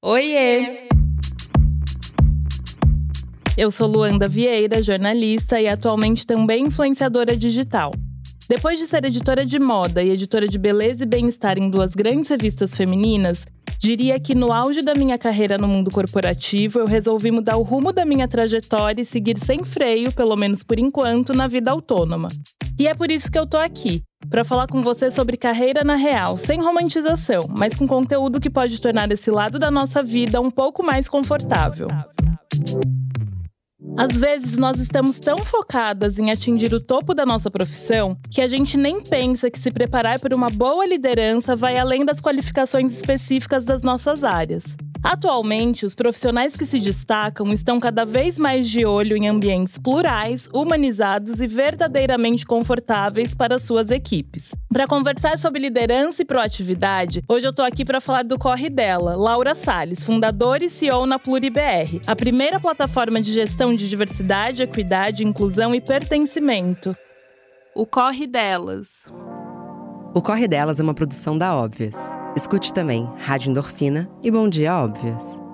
Oiê! Eu sou Luanda Vieira, jornalista e atualmente também influenciadora digital. Depois de ser editora de moda e editora de beleza e bem-estar em duas grandes revistas femininas, diria que no auge da minha carreira no mundo corporativo, eu resolvi mudar o rumo da minha trajetória e seguir sem freio, pelo menos por enquanto, na vida autônoma. E é por isso que eu tô aqui, para falar com você sobre carreira na real, sem romantização, mas com conteúdo que pode tornar esse lado da nossa vida um pouco mais confortável. Às vezes nós estamos tão focadas em atingir o topo da nossa profissão que a gente nem pensa que se preparar para uma boa liderança vai além das qualificações específicas das nossas áreas. Atualmente, os profissionais que se destacam estão cada vez mais de olho em ambientes plurais, humanizados e verdadeiramente confortáveis para suas equipes. Para conversar sobre liderança e proatividade, hoje eu estou aqui para falar do corre dela, Laura Sales, fundadora e CEO na PluriBR, a primeira plataforma de gestão de diversidade, equidade, inclusão e pertencimento. O corre delas. O Corre Delas é uma produção da Óbvias. Escute também Rádio Endorfina e Bom Dia Óbvias.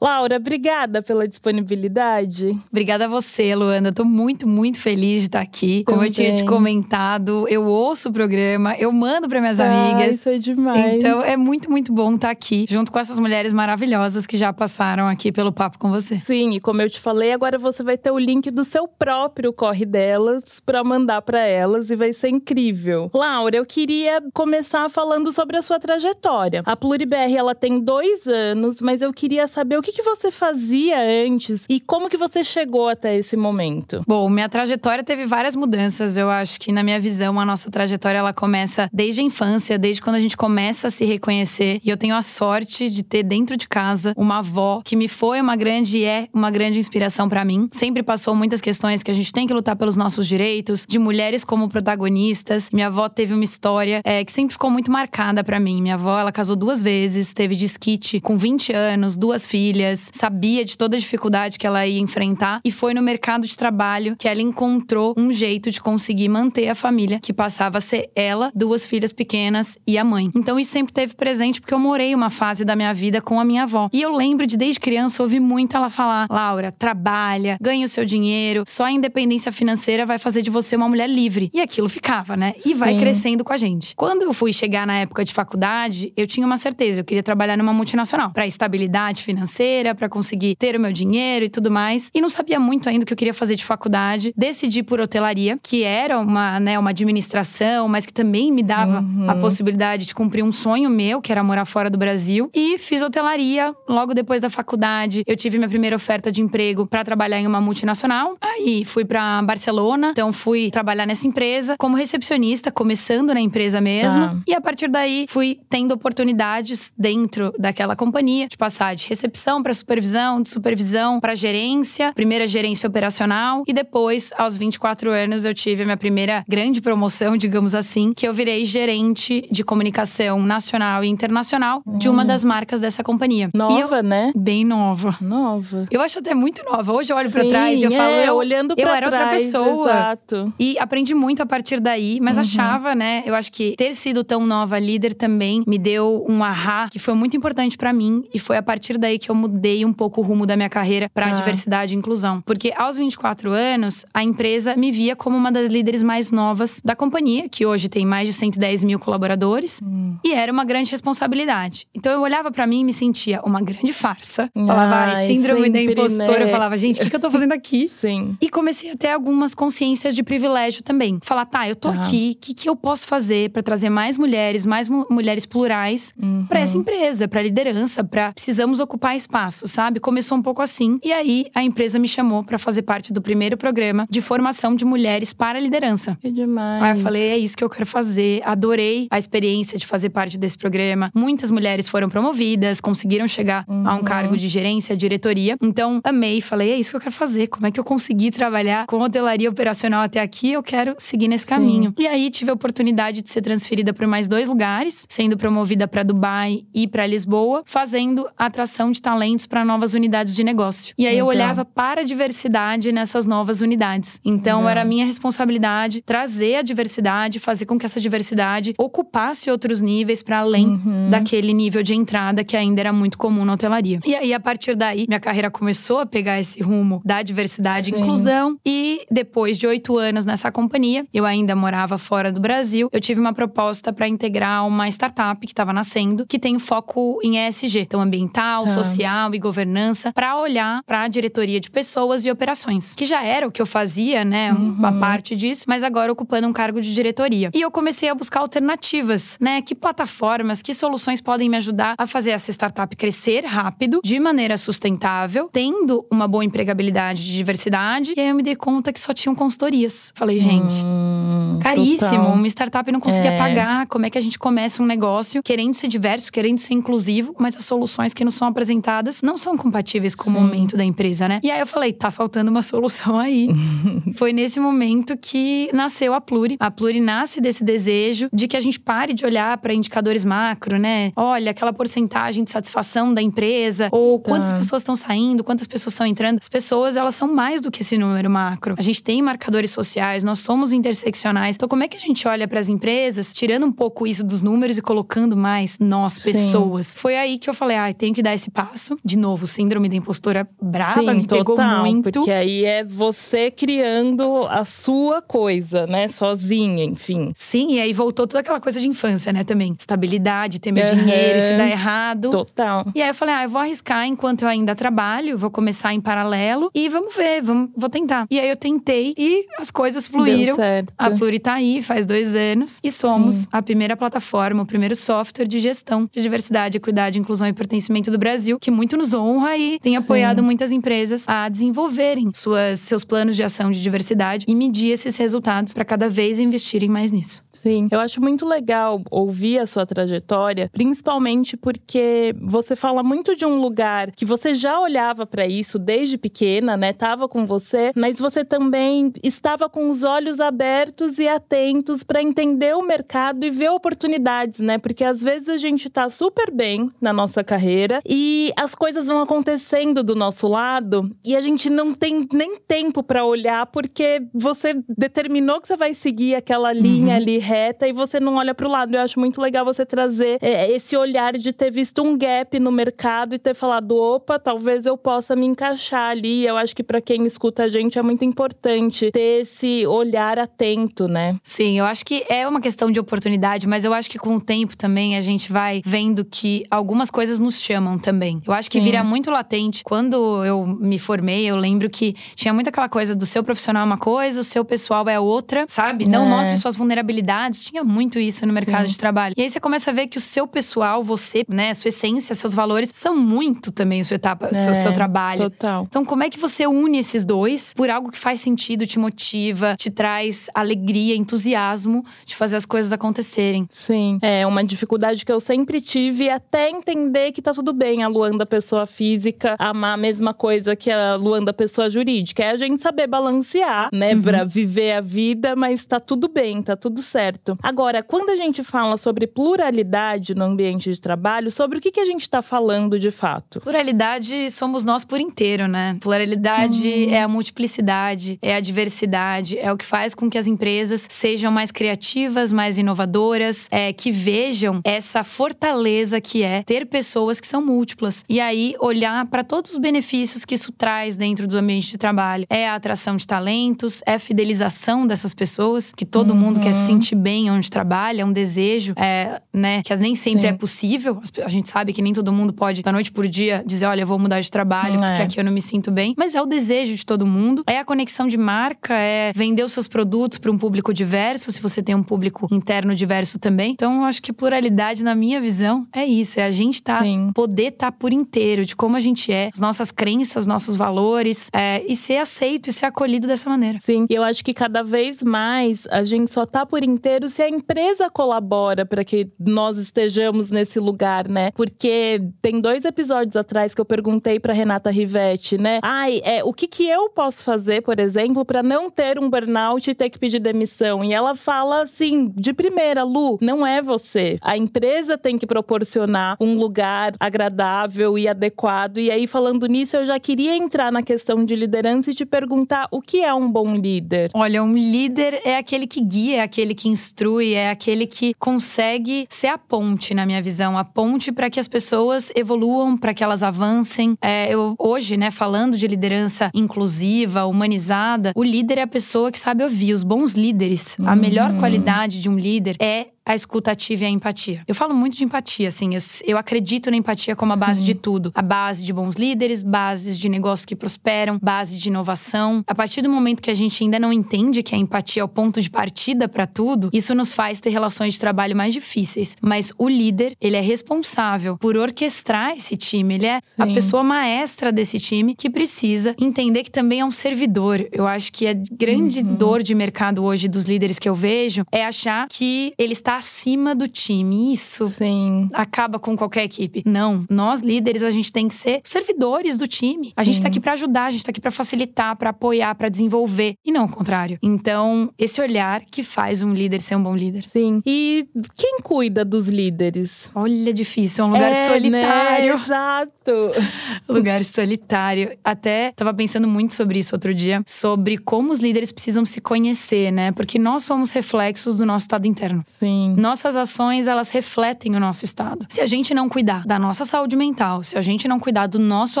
Laura, obrigada pela disponibilidade. Obrigada a você, Luana. Tô muito, muito feliz de estar aqui. Como Também. eu tinha te comentado, eu ouço o programa, eu mando para minhas Ah, amigas. isso é demais. Então é muito, muito bom estar aqui, junto com essas mulheres maravilhosas que já passaram aqui pelo papo com você. Sim, e como eu te falei, agora você vai ter o link do seu próprio corre delas para mandar para elas e vai ser incrível. Laura, eu queria começar falando sobre a sua trajetória. A PluriBR ela tem dois anos, mas eu queria saber o que, que você fazia antes e como que você chegou até esse momento. Bom, minha trajetória teve várias mudanças. Eu acho que, na minha visão, a nossa trajetória ela começa desde a infância, desde quando a gente começa a se reconhecer. E eu tenho a sorte de ter dentro de casa uma avó que me foi uma grande e é uma grande inspiração para mim. Sempre passou muitas questões que a gente tem que lutar pelos nossos direitos, de mulheres como protagonistas. Minha avó teve uma história é, que sempre ficou muito marcada para mim. Minha avó, ela casou duas vezes, teve disquite com 20 anos, duas filhas, sabia de toda a dificuldade que ela ia enfrentar e foi no mercado de trabalho que ela encontrou um jeito de conseguir manter a família, que passava a ser ela, duas filhas pequenas e a mãe. Então isso sempre teve presente porque eu morei uma fase da minha vida com a minha avó. E eu lembro de desde criança ouvir muito ela falar: "Laura, trabalha, ganha o seu dinheiro, só a independência financeira vai fazer de você uma mulher livre". E aquilo ficava, né? E vai Sim. crescendo com a gente. Quando eu fui chegar na época de faculdade, eu tinha uma certeza, eu queria trabalhar numa multinacional, para estabilidade financeira, para conseguir ter o meu dinheiro e tudo mais. E não sabia muito ainda o que eu queria fazer de faculdade. Decidi por hotelaria, que era uma, né, uma administração, mas que também me dava a possibilidade de cumprir um sonho meu, que era morar fora do Brasil. E fiz hotelaria logo depois da faculdade. Eu tive minha primeira oferta de emprego para trabalhar em uma multinacional. Aí fui para Barcelona, então fui trabalhar nessa empresa como recepcionista, começando na empresa mesmo. Tá. E a partir daí fui tendo oportunidades dentro daquela companhia de passar de recepção para supervisão, de supervisão para gerência, primeira gerência operacional e depois aos 24 anos eu tive a minha primeira grande promoção, digamos assim, que eu virei gerente de comunicação nacional e internacional de uma das marcas dessa companhia. E eu- Nova, né? bem nova. Nova. Eu acho até muito nova. Hoje eu olho pra Sim, trás e eu falo, é, eu, olhando eu era outra trás, pessoa. Exato. E aprendi muito a partir daí, mas achava, né? Eu acho que ter sido tão nova líder também me deu um ahá que foi muito importante pra mim. E foi a partir daí que eu mudei um pouco o rumo da minha carreira pra Tá. diversidade e inclusão. Porque aos 24 anos, a empresa me via como uma das líderes mais novas da companhia, que hoje tem mais de 110 mil colaboradores. E era uma grande responsabilidade. Então eu olhava pra mim e me sentia uma grande farsa. Falava, ai, síndrome da impostora. né? Eu falava, gente, o que, que eu tô fazendo aqui? Sim. E comecei a ter algumas consciências de privilégio também. Falar, tá, eu tô Tá. aqui, o que, que eu posso fazer pra trazer mais mulheres, mais mu- mulheres plurais pra essa empresa, pra liderança, pra precisamos ocupar espaço, sabe? Começou um pouco assim. E aí a empresa me chamou pra fazer parte do primeiro programa de formação de mulheres para a liderança. Que demais. Aí eu falei, é isso que eu quero fazer. Adorei a experiência de fazer parte desse programa. Muitas mulheres foram promovidas, conseguiram chegar a um cargo de gerência, diretoria. Então, amei, falei, é isso que eu quero fazer. Como é que eu consegui trabalhar com hotelaria operacional até aqui? Eu quero seguir nesse caminho. E aí tive a oportunidade de ser transferida por mais dois lugares, sendo promovida para Dubai e para Lisboa, fazendo atração de talento talentos para novas unidades de negócio. E aí Legal. eu olhava para a diversidade nessas novas unidades. Então Legal. era minha responsabilidade trazer a diversidade, fazer com que essa diversidade ocupasse outros níveis para além Uhum. daquele nível de entrada que ainda era muito comum na hotelaria. E aí a partir daí minha carreira começou a pegar esse rumo da diversidade e inclusão e depois de oito anos nessa companhia, eu ainda morava fora do Brasil, eu tive uma proposta para integrar uma startup que estava nascendo, que tem foco em ESG, então ambiental, Tá. social e governança, para olhar para a diretoria de pessoas e operações, que já era o que eu fazia, né, uma Uhum. parte disso, mas agora ocupando um cargo de diretoria. E eu comecei a buscar alternativas, né, que plataformas, que soluções podem me ajudar a fazer essa startup crescer rápido, de maneira sustentável, tendo uma boa empregabilidade de diversidade. E aí eu me dei conta que só tinham consultorias. Falei, gente, Hum, Caríssimo, total. uma startup não conseguia É. pagar. Como é que a gente começa um negócio querendo ser diverso, querendo ser inclusivo, mas as soluções que nos são apresentadas não são compatíveis com Sim. o momento da empresa, né? E aí eu falei, tá faltando uma solução aí. Foi nesse momento que nasceu a Pluri. A Pluri nasce desse desejo de que a gente pare de olhar para indicadores macro, né? Olha, aquela porcentagem de satisfação da empresa, ou quantas pessoas estão saindo, quantas pessoas estão entrando. As pessoas, elas são mais do que esse número macro. A gente tem marcadores sociais, nós somos interseccionais. Então, como é que a gente olha para as empresas, tirando um pouco isso dos números e colocando mais nós, Sim. pessoas? Foi aí que eu falei, ah, tenho que dar esse passo. De novo, síndrome da impostora braba, Sim, me pegou total, muito. Porque aí é você criando a sua coisa, né? Sozinha, enfim. Sim, e aí voltou toda aquela coisa de infância, né, também. Estabilidade, ter meu Aham. dinheiro, se dá errado. Total. E aí eu falei, ah, eu vou arriscar enquanto eu ainda trabalho, vou começar em paralelo e vamos ver, vamos, vou tentar. E aí eu tentei e as coisas fluíram. A Pluri tá aí faz dois anos e somos a primeira plataforma, o primeiro software de gestão de diversidade, equidade, inclusão e pertencimento do Brasil, que muito nos honra e tem Sim. apoiado muitas empresas a desenvolverem suas, seus planos de ação de diversidade e medir esses resultados para cada vez investirem mais nisso. Sim, eu acho muito legal ouvir a sua trajetória, principalmente porque você fala muito de um lugar que você já olhava para isso desde pequena, né? Tava com você, mas você também estava com os olhos abertos e atentos para entender o mercado e ver oportunidades, né? Porque às vezes a gente tá super bem na nossa carreira e as coisas vão acontecendo do nosso lado e a gente não tem nem tempo para olhar porque você determinou que você vai seguir aquela linha Uhum. ali reta e você não olha para o lado. Eu acho muito legal você trazer é, esse olhar de ter visto um gap no mercado e ter falado, opa, talvez eu possa me encaixar ali. Eu acho que para quem escuta a gente é muito importante ter esse olhar atento, né? Sim, eu acho que é uma questão de oportunidade, mas eu acho que com o tempo também a gente vai vendo que algumas coisas nos chamam também. Eu acho que Sim. vira muito latente. Quando eu me formei, eu lembro que tinha muita aquela coisa do seu profissional é uma coisa, o seu pessoal é outra, sabe? Não É. mostre suas vulnerabilidades. Tinha muito isso no mercado Sim. de trabalho. E aí você começa a ver que o seu pessoal, você, né, sua essência, seus valores são muito também sua etapa, seu, É, seu trabalho. Total. Então, como é que você une esses dois por algo que faz sentido, te motiva, te traz alegria, entusiasmo de fazer as coisas acontecerem? Sim, é uma dificuldade que eu sempre tive até entender que tá tudo bem a Luan da pessoa física amar a mesma coisa que a Luan da pessoa jurídica. É a gente saber balancear, né, Uhum. pra viver a vida, mas tá tudo bem, tá tudo certo. Agora, quando a gente fala sobre pluralidade no ambiente de trabalho, sobre o que, que a gente tá falando de fato? Pluralidade somos nós por inteiro, né? Pluralidade é a multiplicidade, é a diversidade, é o que faz com que as empresas sejam mais criativas, mais inovadoras, é, que vejam essa fortaleza que é ter pessoas que são múltiplas. E aí, olhar para todos os benefícios que isso traz dentro do ambiente de trabalho. É a atração de talentos, é a fidelização dessas pessoas, que todo mundo quer se sentir bem onde trabalha, é um desejo, é, né? Que nem sempre Sim. é possível. A gente sabe que nem todo mundo pode, da noite por dia, dizer: olha, eu vou mudar de trabalho, porque É. aqui eu não me sinto bem. Mas é o desejo de todo mundo. É a conexão de marca, é vender os seus produtos para um público diverso, se você tem um público interno diverso também. Então, eu acho que pluralidade, na minha visão, é isso. É a gente tá, Sim. poder estar por inteiro de como a gente é, as nossas crenças, nossos valores, é, e ser aceito e ser acolhido dessa maneira. Sim, e eu acho que cada vez mais a gente só tá por inteiro se a empresa colabora para que nós estejamos nesse lugar, né? Porque tem dois episódios atrás que eu perguntei para Renata Rivetti, né? Ai, é, o que que eu posso fazer, por exemplo, para não ter um burnout e ter que pedir missão. E ela fala assim, de primeira, Lu, não é você. A empresa tem que proporcionar um lugar agradável e adequado. E aí, falando nisso, eu já queria entrar na questão de liderança e te perguntar o que é um bom líder? Olha, um líder é aquele que guia, é aquele que instrui, é aquele que consegue ser a ponte, na minha visão, a ponte para que as pessoas evoluam, para que elas avancem. É, eu hoje, né, falando de liderança inclusiva, humanizada, o líder é a pessoa que sabe ouvir. Os bons líderes, a melhor uhum. qualidade de um líder é a escutativa e a empatia. Eu falo muito de empatia, assim. Eu, eu acredito na empatia como a base Sim. de tudo. A base de bons líderes, bases de negócios que prosperam, base de inovação. A partir do momento que a gente ainda não entende que a empatia é o ponto de partida para tudo, isso nos faz ter relações de trabalho mais difíceis. Mas o líder, ele é responsável por orquestrar esse time. Ele é Sim. a pessoa maestra desse time que precisa entender que também é um servidor. Eu acho que a grande uhum. dor de mercado hoje dos líderes que eu vejo é achar que ele está acima do time. Isso Sim. acaba com qualquer equipe. Não, nós líderes a gente tem que ser servidores do time. A gente tá aqui para ajudar, a gente tá aqui para facilitar, para apoiar, para desenvolver e não o contrário. Então, esse olhar que faz um líder ser um bom líder. Sim. E quem cuida dos líderes? Olha, difícil, é um lugar é, né? solitário. Né? Exato. lugar solitário. Até tava pensando muito sobre isso outro dia, sobre como os líderes precisam se conhecer, né? Porque nós somos reflexos do nosso estado interno. Sim. Nossas ações, elas refletem o nosso estado. Se a gente não cuidar da nossa saúde mental, se a gente não cuidar do nosso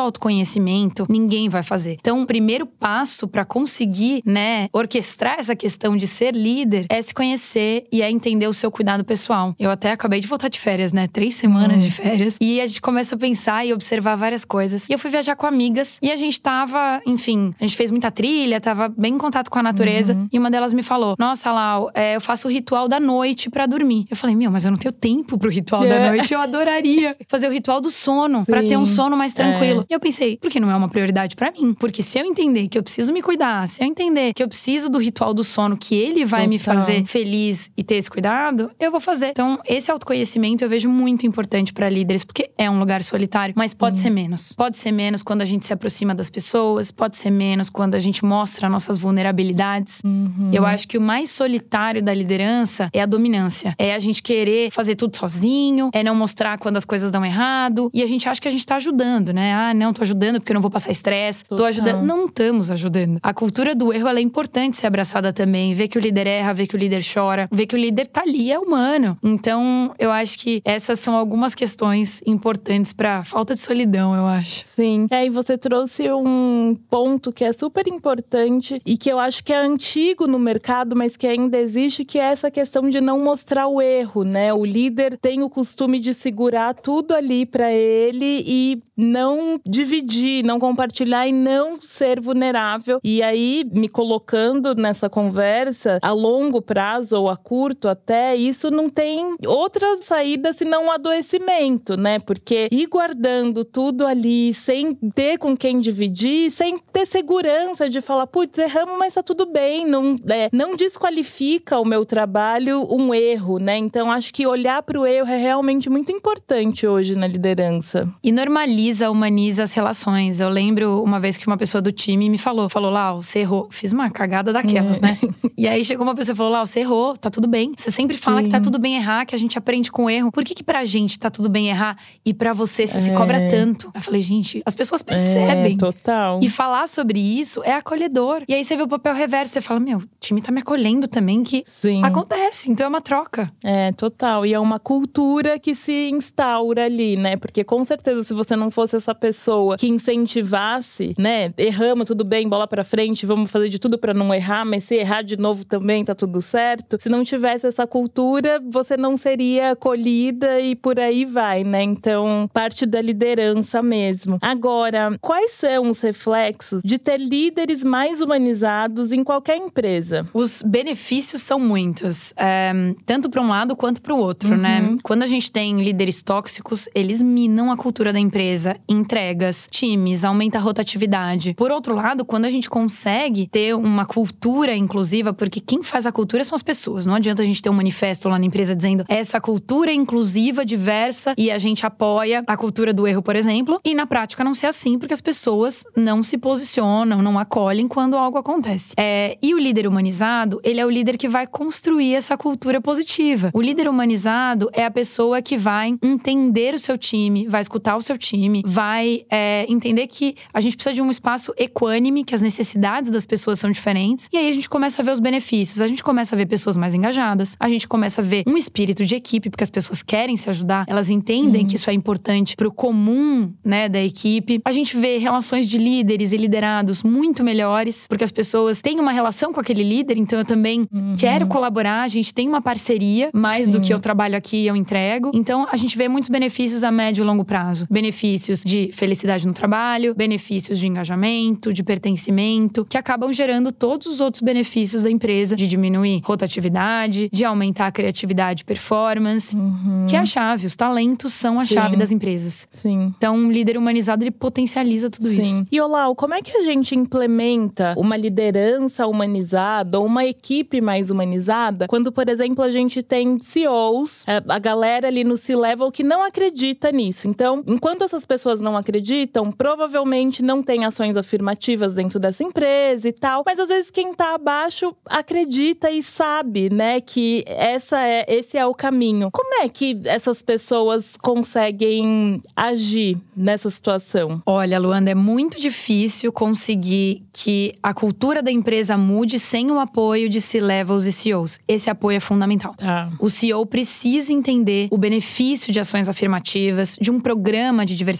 autoconhecimento, ninguém vai fazer. Então, o primeiro passo para conseguir, né, orquestrar essa questão de ser líder é se conhecer e é entender o seu cuidado pessoal. Eu até acabei de voltar de férias, né? Três semanas hum. de férias. E a gente começa a pensar e observar várias coisas. E eu fui viajar com amigas e a gente tava, enfim, a gente fez muita trilha, tava bem em contato com a natureza. Uhum. E uma delas me falou: Nossa, Lau, é, eu faço o ritual da noite para dormir dormir. Eu falei, meu, mas eu não tenho tempo pro ritual é. da noite. Eu adoraria fazer o ritual do sono, para ter um sono mais tranquilo. É. E eu pensei, por que não é uma prioridade para mim? Porque se eu entender que eu preciso me cuidar, se eu entender que eu preciso do ritual do sono, que ele vai Total. me fazer feliz e ter esse cuidado, eu vou fazer. Então, esse autoconhecimento eu vejo muito importante para líderes, porque é um lugar solitário, mas pode ser menos. Pode ser menos quando a gente se aproxima das pessoas, pode ser menos quando a gente mostra nossas vulnerabilidades. Uhum. Eu acho que o mais solitário da liderança é a dominância é a gente querer fazer tudo sozinho, é não mostrar quando as coisas dão errado. E a gente acha que a gente tá ajudando, né? Ah, não, tô ajudando porque eu não vou passar estresse. Tô ajudando. Não estamos ajudando. A cultura do erro ela é importante ser abraçada também. Ver que o líder erra, ver que o líder chora, ver que o líder tá ali, é humano. Então, eu acho que essas são algumas questões importantes para falta de solidão, eu acho. Sim. É, e você trouxe um ponto que é super importante e que eu acho que é antigo no mercado, mas que ainda existe, que é essa questão de não mostrar mostrar o erro, né? O líder tem o costume de segurar tudo ali para ele e não dividir, não compartilhar e não ser vulnerável. E aí, me colocando nessa conversa, a longo prazo ou a curto até, isso não tem outra saída senão o adoecimento, né? Porque ir guardando tudo ali sem ter com quem dividir, sem ter segurança de falar, putz, erramos, mas tá tudo bem, não, é, não desqualifica o meu trabalho um erro, né? Então, acho que olhar para o erro é realmente muito importante hoje na liderança. E normaliza humaniza, humaniza as relações. Eu lembro uma vez que uma pessoa do time me falou: falou, lá, você errou. Fiz uma cagada daquelas, é. né? E aí chegou uma pessoa e falou: lá, você errou, tá tudo bem. Você sempre fala Sim. que tá tudo bem errar, que a gente aprende com erro. Por que, que pra gente tá tudo bem errar e pra você você é. se cobra tanto? Eu falei, gente, as pessoas percebem. É, total. E falar sobre isso é acolhedor. E aí você vê o papel reverso, você fala: meu, o time tá me acolhendo também, que Sim. acontece. Então é uma troca. É, total. E é uma cultura que se instaura ali, né? Porque com certeza, se você não fosse essa pessoa que incentivasse, né? Erramos, tudo bem, bola para frente, vamos fazer de tudo para não errar, mas se errar de novo também tá tudo certo. Se não tivesse essa cultura, você não seria acolhida e por aí vai, né? Então, parte da liderança mesmo. Agora, quais são os reflexos de ter líderes mais humanizados em qualquer empresa? Os benefícios são muitos, é, tanto para um lado quanto para o outro, né? uhum. né? Quando a gente tem líderes tóxicos, eles minam a cultura da empresa, entregas, times, aumenta a rotatividade. Por outro lado, quando a gente consegue ter uma cultura inclusiva, porque quem faz a cultura são as pessoas. Não adianta a gente ter um manifesto lá na empresa dizendo essa cultura inclusiva, diversa e a gente apoia a cultura do erro, por exemplo, e na prática não ser assim, porque as pessoas não se posicionam, não acolhem quando algo acontece. É, e o líder humanizado, ele é o líder que vai construir essa cultura positiva. O líder humanizado é a pessoa que vai entender o seu time, vai escutar o seu time, vai é, entender que a gente precisa de um espaço equânime, que as necessidades das pessoas são diferentes. E aí a gente começa a ver os benefícios. A gente começa a ver pessoas mais engajadas, a gente começa a ver um espírito de equipe, porque as pessoas querem se ajudar, elas entendem uhum. que isso é importante para o comum, né, da equipe. A gente vê relações de líderes e liderados muito melhores, porque as pessoas têm uma relação com aquele líder, então eu também uhum. quero colaborar, a gente tem uma parceria, mais Sim. do que eu trabalho aqui e eu entrego. Então a gente vê muitos benefícios a médio e longo prazo. Benefícios de felicidade no trabalho, benefícios de engajamento, de pertencimento, que acabam gerando todos os outros benefícios da empresa, de diminuir rotatividade, de aumentar a criatividade e performance, uhum. que é a chave. Os talentos são a Sim. chave das empresas. Sim. Então, um líder humanizado, ele potencializa tudo Sim. isso. E Olau, como é que a gente implementa uma liderança humanizada ou uma equipe mais humanizada quando, por exemplo, a gente tem CEOs, é, a galera ali no C-level que não acredita nisso. Então, enquanto essas pessoas não acreditam, provavelmente não tem ações afirmativas dentro dessa empresa e tal, mas às vezes quem tá abaixo acredita e sabe, né, que essa é esse é o caminho. Como é que essas pessoas conseguem agir nessa situação? Olha, Luanda, é muito difícil conseguir que a cultura da empresa mude sem o apoio de C-levels e CEOs. Esse apoio é fundamental. Ah. O CEO precisa entender o benefício de ações afirmativas, de um programa de diversidade,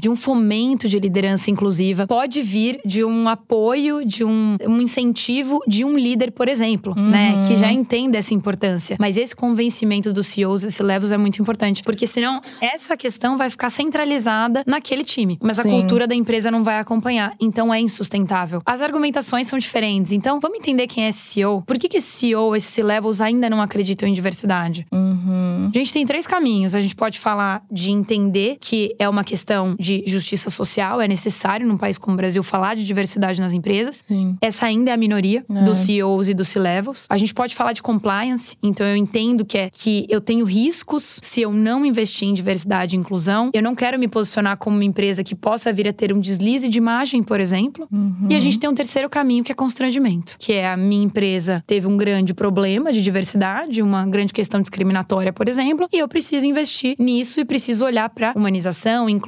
de um fomento de liderança inclusiva. Pode vir de um apoio, de um, um incentivo de um líder, por exemplo, uhum. né? Que já entenda essa importância. Mas esse convencimento dos CEOs e C-levels é muito importante, porque senão essa questão vai ficar centralizada naquele time. Mas Sim. a cultura da empresa não vai acompanhar. Então é insustentável. As argumentações são diferentes. Então vamos entender quem é esse CEO. Por que, que esse CEO, esses C-levels ainda não acreditam em diversidade? Uhum. A gente tem três caminhos. A gente pode falar de entender que é uma questão de justiça social, é necessário num país como o Brasil falar de diversidade nas empresas. Sim. Essa ainda é a minoria é. dos CEOs e dos C-levels. A gente pode falar de compliance, então eu entendo que é que eu tenho riscos se eu não investir em diversidade e inclusão. Eu não quero me posicionar como uma empresa que possa vir a ter um deslize de imagem, por exemplo. Uhum. E a gente tem um terceiro caminho que é constrangimento, que é a minha empresa teve um grande problema de diversidade, uma grande questão discriminatória, por exemplo, e eu preciso investir nisso e preciso olhar para humanização, inclusão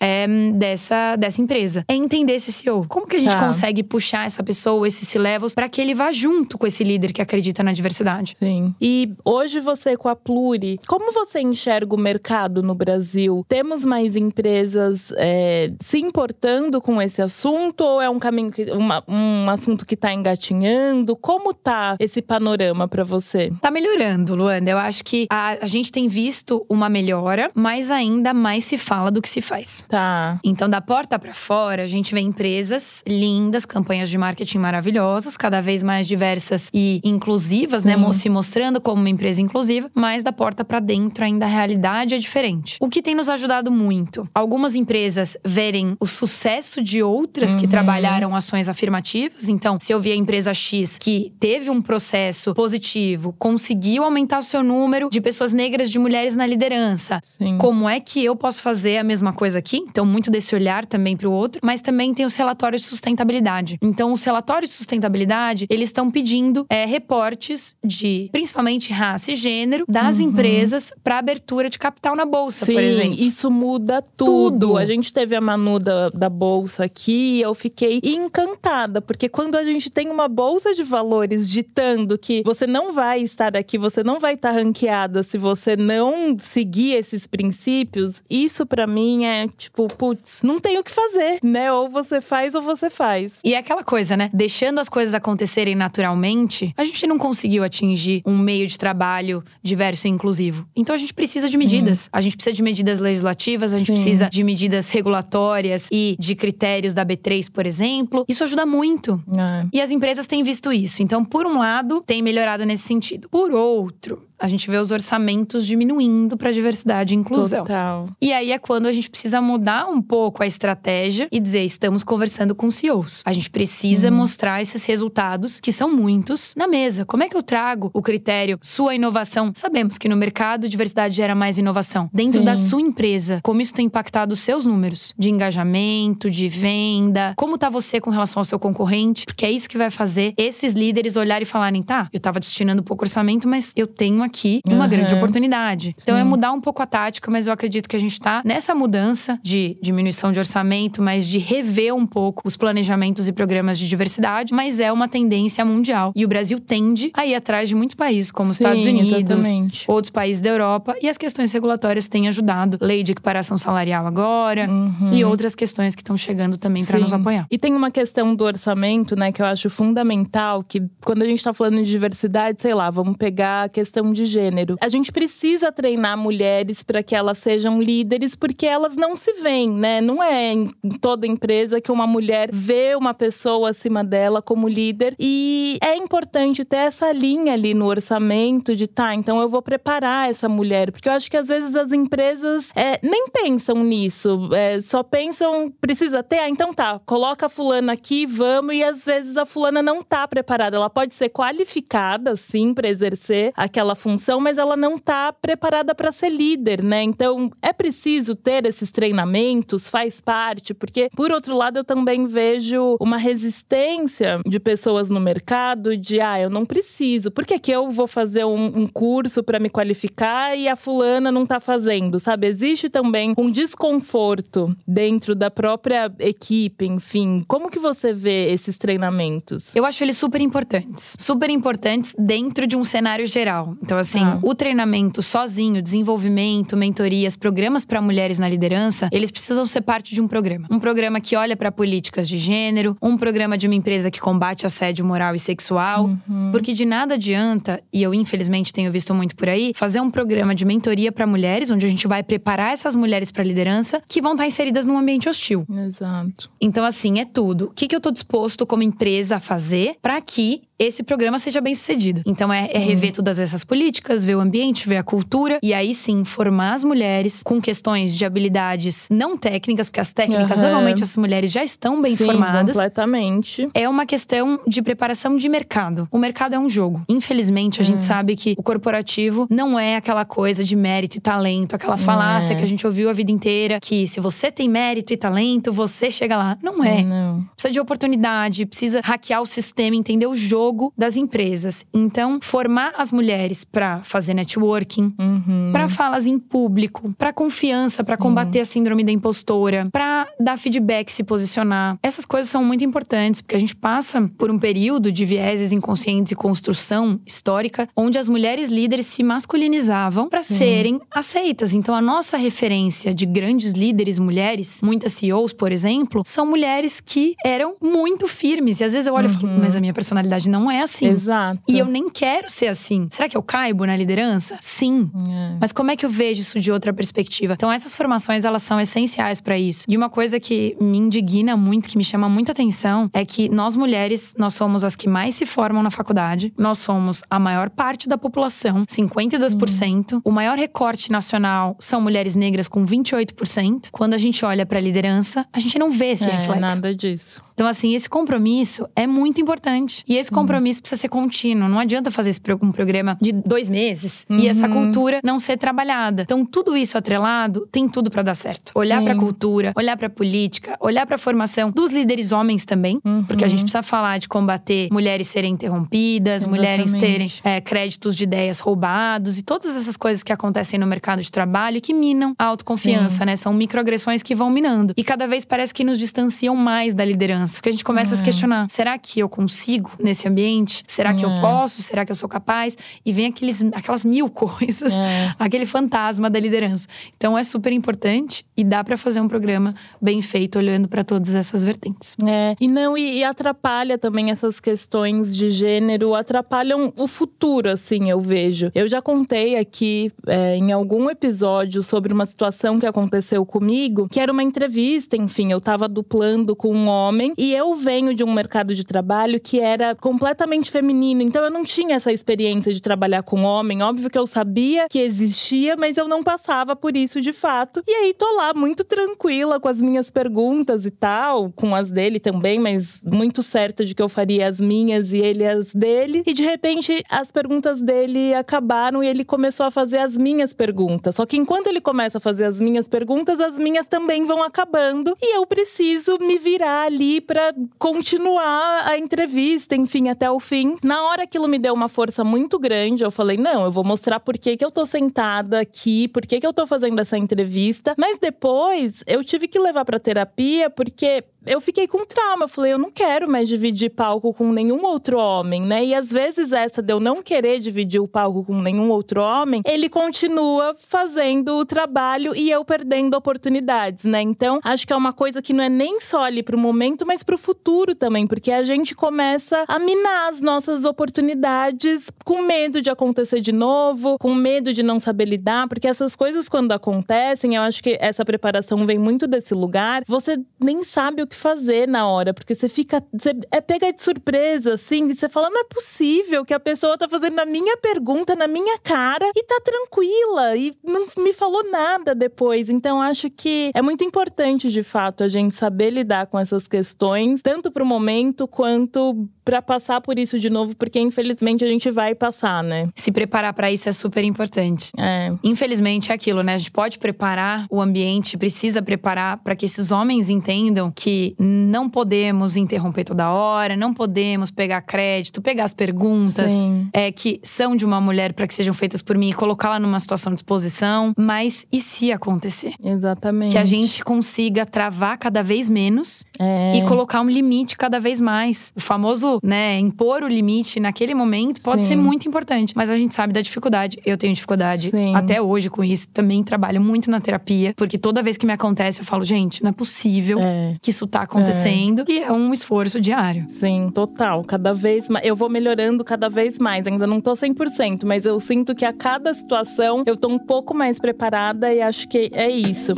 é, dessa, dessa empresa. É entender esse CEO. Como que a gente tá. consegue puxar essa pessoa, esse C-levels, para que ele vá junto com esse líder que acredita na diversidade? Sim. E hoje você com a Pluri, como você enxerga o mercado no Brasil? Temos mais empresas é, se importando com esse assunto ou é um caminho que uma, um assunto que está engatinhando? Como tá esse panorama para você? Tá melhorando, Luanda. Eu acho que a, a gente tem visto uma melhora, mas ainda mais se fala do que se faz. Tá. Então, da porta para fora, a gente vê empresas lindas, campanhas de marketing maravilhosas, cada vez mais diversas e inclusivas, né? Sim. né? Se mostrando como uma empresa inclusiva, mas da porta para dentro ainda a realidade é diferente. O que tem nos ajudado muito? Algumas empresas verem o sucesso de outras uhum. que trabalharam ações afirmativas. Então, se eu vi a empresa X que teve um processo positivo, conseguiu aumentar o seu número de pessoas negras, de mulheres na liderança, Sim. como é que eu posso fazer a mesma coisa aqui? Então, muito desse olhar também para o outro, mas também tem os relatórios de sustentabilidade. Então, os relatórios de sustentabilidade, eles estão pedindo é, reportes de principalmente raça e gênero das uhum. empresas para abertura de capital na bolsa, Sim, por exemplo. Isso muda tudo. tudo. A gente teve a Manu da, da bolsa aqui e eu fiquei encantada, porque quando a gente tem uma bolsa de valores ditando que você não vai estar aqui, você não vai estar ranqueada se você não seguir esses princípios, isso para mim é tipo, putz, não tem o que fazer, né? Ou você faz ou você faz. E é aquela coisa, né? Deixando as coisas acontecerem naturalmente, a gente não conseguiu atingir um meio de trabalho diverso e inclusivo. Então a gente precisa de medidas. Hum. A gente precisa de medidas legislativas, a gente Sim. precisa de medidas regulatórias e de critérios da B3, por exemplo. Isso ajuda muito. É. E as empresas têm visto isso. Então, por um lado, tem melhorado nesse sentido. Por outro, a gente vê os orçamentos diminuindo para diversidade e inclusão. Total. E aí é quando a gente precisa mudar um pouco a estratégia e dizer: estamos conversando com CEOs. A gente precisa uhum. mostrar esses resultados, que são muitos, na mesa. Como é que eu trago o critério sua inovação? Sabemos que no mercado diversidade gera mais inovação. Dentro Sim. da sua empresa, como isso tem impactado os seus números de engajamento, de venda? Como tá você com relação ao seu concorrente? Porque é isso que vai fazer esses líderes olharem e falarem: tá, eu tava destinando pouco orçamento, mas eu tenho aqui uma uhum. grande oportunidade. Então é mudar um pouco a tática, mas eu acredito que a gente tá nessa mudança de diminuição de orçamento, mas de rever um pouco os planejamentos e programas de diversidade, mas é uma tendência mundial. E o Brasil tende a ir atrás de muitos países, como os Estados Unidos, exatamente. outros países da Europa, e as questões regulatórias têm ajudado. Lei de equiparação salarial agora uhum. e outras questões que estão chegando também para nos apoiar. E tem uma questão do orçamento, né, que eu acho fundamental, que quando a gente está falando de diversidade, sei lá, vamos pegar a questão de gênero. A gente precisa treinar mulheres para que elas sejam líderes, porque elas não se veem, né? Não é em toda empresa que uma mulher vê uma pessoa acima dela como líder. E é importante ter essa linha ali no orçamento de tá, então eu vou preparar essa mulher. Porque eu acho que às vezes as empresas é, nem pensam nisso, é, só pensam, precisa ter, ah, então tá, coloca a fulana aqui, vamos, e às vezes a fulana não tá preparada. Ela pode ser qualificada, sim, para exercer aquela função, mas ela não tá preparada para ser líder, né? Então é preciso ter esses treinamentos, faz parte, porque por outro lado eu também vejo uma resistência de pessoas no mercado de ah, eu não preciso, por que, que eu vou fazer um, um curso para me qualificar e a fulana não tá fazendo, sabe? Existe também um desconforto dentro da própria equipe, enfim. Como que você vê esses treinamentos? Eu acho eles super importantes. Super importantes dentro de um cenário geral. Então, assim, ah. o treinamento sozinho, desenvolvimento, mentorias, programas para mulheres na liderança, eles precisam ser parte de um programa. Um programa que olha para políticas de gênero, um programa de uma empresa que combate assédio moral e sexual, uhum. porque de nada adianta, e eu infelizmente tenho visto muito por aí, fazer um programa de mentoria para mulheres, onde a gente vai preparar essas mulheres para liderança que vão estar inseridas num ambiente hostil. Exato. Então, assim, é tudo. O que, que eu tô disposto como empresa a fazer para que esse programa seja bem sucedido. Então é, é, rever todas essas políticas, ver o ambiente, ver a cultura e aí sim formar as mulheres com questões de habilidades não técnicas, porque as técnicas uhum. normalmente essas mulheres já estão bem sim, formadas. Completamente. É uma questão de preparação de mercado. O mercado é um jogo. Infelizmente, a gente é. sabe que o corporativo não é aquela coisa de mérito e talento, aquela falácia é. que a gente ouviu a vida inteira, que se você tem mérito e talento, você chega lá. Não é. Não. Precisa de oportunidade, precisa hackear o sistema, entender o jogo jogo das empresas. Então, formar as mulheres para fazer networking, uhum. para falas em público, para confiança, para combater a síndrome da impostora, para dar feedback, se posicionar. Essas coisas são muito importantes, porque a gente passa por um período de vieses inconscientes e construção histórica, onde as mulheres líderes se masculinizavam para serem aceitas. Então, a nossa referência de grandes líderes mulheres, muitas CEOs, por exemplo, são mulheres que eram muito firmes. E às vezes eu olho uhum. e falo, mas a minha personalidade não não é assim. Exato. E eu nem quero ser assim. Será que eu caibo na liderança? Sim. É. Mas como é que eu vejo isso de outra perspectiva? Então essas formações elas são essenciais para isso. E uma coisa que me indigna muito, que me chama muita atenção, é que nós mulheres, nós somos as que mais se formam na faculdade. Nós somos a maior parte da população, 52%. Uhum. O maior recorte nacional são mulheres negras com 28%. Quando a gente olha para liderança, a gente não vê esse é, reflexo. nada disso. Então, assim, esse compromisso é muito importante. E esse compromisso uhum. precisa ser contínuo. Não adianta fazer esse um programa de dois meses uhum. e essa uhum. cultura não ser trabalhada. Então, tudo isso atrelado tem tudo para dar certo. Olhar para a cultura, olhar para a política, olhar para a formação dos líderes homens também, uhum. porque a gente precisa falar de combater mulheres serem interrompidas, Exatamente. mulheres terem é, créditos de ideias roubados e todas essas coisas que acontecem no mercado de trabalho que minam a autoconfiança, Sim. né? São microagressões que vão minando. E cada vez parece que nos distanciam mais da liderança Porque a gente começa a se é. questionar: será que eu consigo nesse ambiente? Será que eu é. posso? Será que eu sou capaz? E vem aqueles, aquelas mil coisas, é. aquele fantasma da liderança. Então é super importante e dá para fazer um programa bem feito olhando para todas essas vertentes. É, e não, e, e, atrapalha também essas questões de gênero, atrapalham o futuro, assim, eu vejo. Eu já contei aqui é, em algum episódio sobre uma situação que aconteceu comigo, que era uma entrevista, enfim, eu tava duplando com um homem E eu venho de um mercado de trabalho que era completamente feminino, então eu não tinha essa experiência de trabalhar com homem. Óbvio que eu sabia que existia, mas eu não passava por isso de fato. E aí tô lá muito tranquila com as minhas perguntas e tal, com as dele também, mas muito certa de que eu faria as minhas e ele as dele. E de repente as perguntas dele acabaram e ele começou a fazer as minhas perguntas. Só que enquanto ele começa a fazer as minhas perguntas, as minhas também vão acabando e eu preciso me virar ali para continuar a entrevista, enfim, até o fim. Na hora aquilo me deu uma força muito grande, eu falei: "Não, eu vou mostrar por que que eu tô sentada aqui, por que que eu tô fazendo essa entrevista". Mas depois eu tive que levar para terapia porque eu fiquei com trauma. Eu falei, eu não quero mais dividir palco com nenhum outro homem, né? E às vezes essa de eu não querer dividir o palco com nenhum outro homem, ele continua fazendo o trabalho e eu perdendo oportunidades, né? Então, acho que é uma coisa que não é nem só ali pro momento, mas pro futuro também, porque a gente começa a minar as nossas oportunidades com medo de acontecer de novo, com medo de não saber lidar, porque essas coisas quando acontecem, eu acho que essa preparação vem muito desse lugar, você nem sabe o que fazer na hora, porque você fica. Você é pega de surpresa, assim, e você fala: não é possível que a pessoa tá fazendo a minha pergunta na minha cara e tá tranquila e não me falou nada depois. Então, acho que é muito importante, de fato, a gente saber lidar com essas questões, tanto pro momento quanto para passar por isso de novo, porque infelizmente a gente vai passar, né? Se preparar para isso é super importante. É. Infelizmente é aquilo, né? A gente pode preparar o ambiente, precisa preparar para que esses homens entendam que não podemos interromper toda hora, não podemos pegar crédito, pegar as perguntas é, que são de uma mulher para que sejam feitas por mim e colocá-la numa situação de exposição. Mas e se acontecer? Exatamente. Que a gente consiga travar cada vez menos é. e colocar um limite cada vez mais. O famoso, né, impor o limite naquele momento pode Sim. ser muito importante, mas a gente sabe da dificuldade. Eu tenho dificuldade Sim. até hoje com isso. Também trabalho muito na terapia, porque toda vez que me acontece eu falo, gente, não é possível É. que isso tá acontecendo e é um esforço diário. Sim, total. Cada vez mais. Eu vou melhorando cada vez mais. Ainda não tô 100%, mas eu sinto que a cada situação eu tô um pouco mais preparada e acho que é isso.